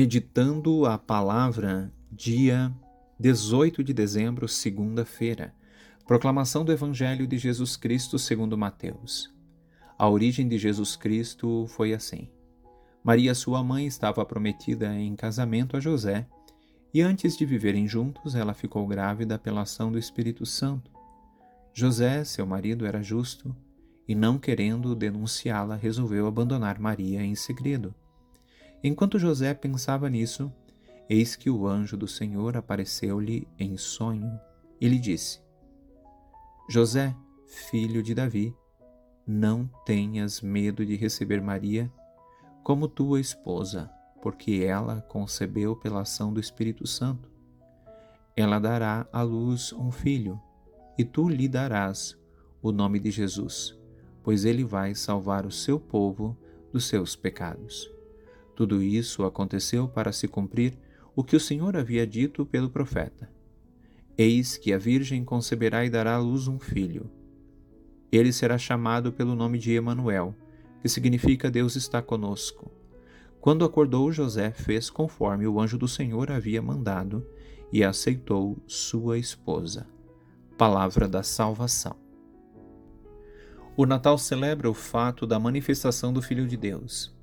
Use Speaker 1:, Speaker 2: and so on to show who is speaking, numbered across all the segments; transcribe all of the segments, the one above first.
Speaker 1: Meditando a palavra, dia 18 de dezembro, segunda-feira. Proclamação do Evangelho de Jesus Cristo segundo Mateus. A origem de Jesus Cristo foi assim. Maria, sua mãe, estava prometida em casamento a José, e antes de viverem juntos, ela ficou grávida pela ação do Espírito Santo. José, seu marido, era justo e, não querendo denunciá-la, resolveu abandonar Maria em segredo. Enquanto José pensava nisso, eis que o anjo do Senhor apareceu-lhe em sonho e lhe disse: José, filho de Davi, não tenhas medo de receber Maria como tua esposa, porque ela concebeu pela ação do Espírito Santo. Ela dará à luz um filho, e tu lhe darás o nome de Jesus, pois ele vai salvar o seu povo dos seus pecados. Tudo isso aconteceu para se cumprir o que o Senhor havia dito pelo profeta. Eis que a Virgem conceberá e dará à luz um filho. Ele será chamado pelo nome de Emanuel, que significa Deus está conosco. Quando acordou, José fez conforme o anjo do Senhor havia mandado e aceitou sua esposa. Palavra da salvação. O Natal celebra o fato da manifestação do Filho de Deus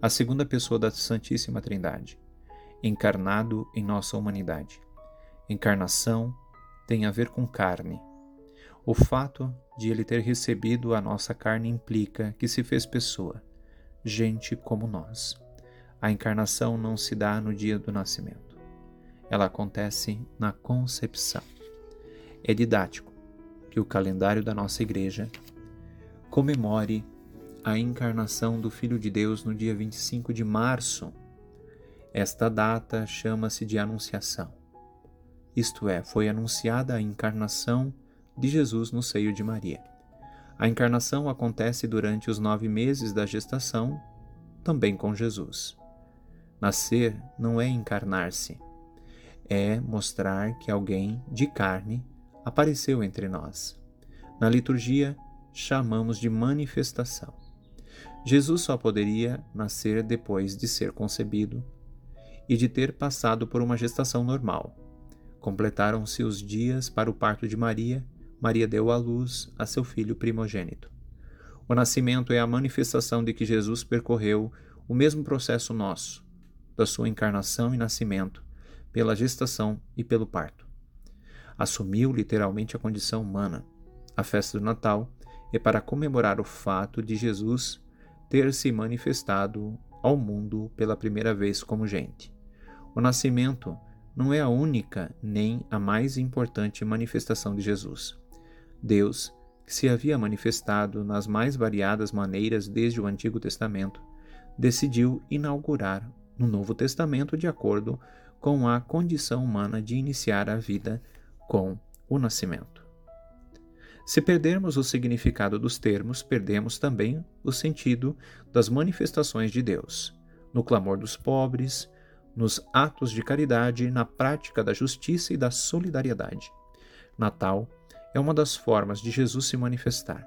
Speaker 1: a segunda pessoa da Santíssima Trindade, encarnado em nossa humanidade. Encarnação tem a ver com carne. O fato de ele ter recebido a nossa carne implica que se fez pessoa, gente como nós. A encarnação não se dá no dia do nascimento. Ela acontece na concepção. É didático que o calendário da nossa igreja comemore a encarnação do Filho de Deus no dia 25 de março. Esta data chama-se de Anunciação. Isto é, foi anunciada a encarnação de Jesus no seio de Maria. A encarnação acontece durante os nove meses da gestação, também com Jesus. Nascer não é encarnar-se, é mostrar que alguém de carne apareceu entre nós. Na liturgia, chamamos de manifestação. Jesus só poderia nascer depois de ser concebido e de ter passado por uma gestação normal. Completaram-se os dias para o parto de Maria, Maria deu à luz a seu filho primogênito. O nascimento é a manifestação de que Jesus percorreu o mesmo processo nosso, da sua encarnação e nascimento, pela gestação e pelo parto. Assumiu literalmente a condição humana. A festa do Natal é para comemorar o fato de Jesus ter se manifestado ao mundo pela primeira vez como gente. O nascimento não é a única nem a mais importante manifestação de Jesus. Deus, que se havia manifestado nas mais variadas maneiras desde o Antigo Testamento, decidiu inaugurar no Novo Testamento de acordo com a condição humana de iniciar a vida com o nascimento. Se perdermos o significado dos termos, perdemos também o sentido das manifestações de Deus, no clamor dos pobres, nos atos de caridade, na prática da justiça e da solidariedade. Natal é uma das formas de Jesus se manifestar.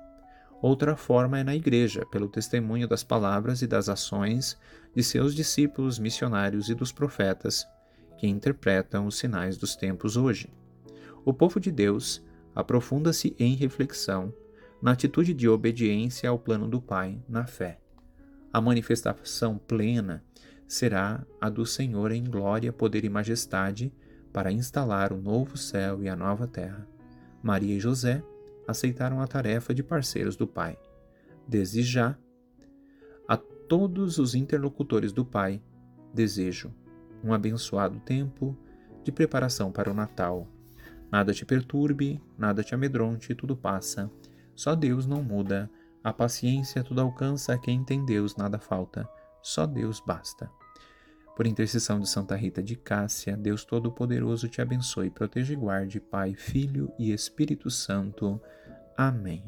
Speaker 1: Outra forma é na Igreja, pelo testemunho das palavras e das ações de seus discípulos missionários e dos profetas, que interpretam os sinais dos tempos hoje. O povo de Deus aprofunda-se em reflexão, na atitude de obediência ao plano do Pai, na fé. A manifestação plena será a do Senhor em glória, poder e majestade para instalar o novo céu e a nova terra. Maria e José aceitaram a tarefa de parceiros do Pai. Desde já, a todos os interlocutores do Pai, desejo um abençoado tempo de preparação para o Natal Nada te perturbe, nada te amedronte, tudo passa. Só Deus não muda. A paciência tudo alcança, quem tem Deus nada falta. Só Deus basta. Por intercessão de Santa Rita de Cássia, Deus Todo-Poderoso te abençoe, proteja e guarde, Pai, Filho e Espírito Santo. Amém.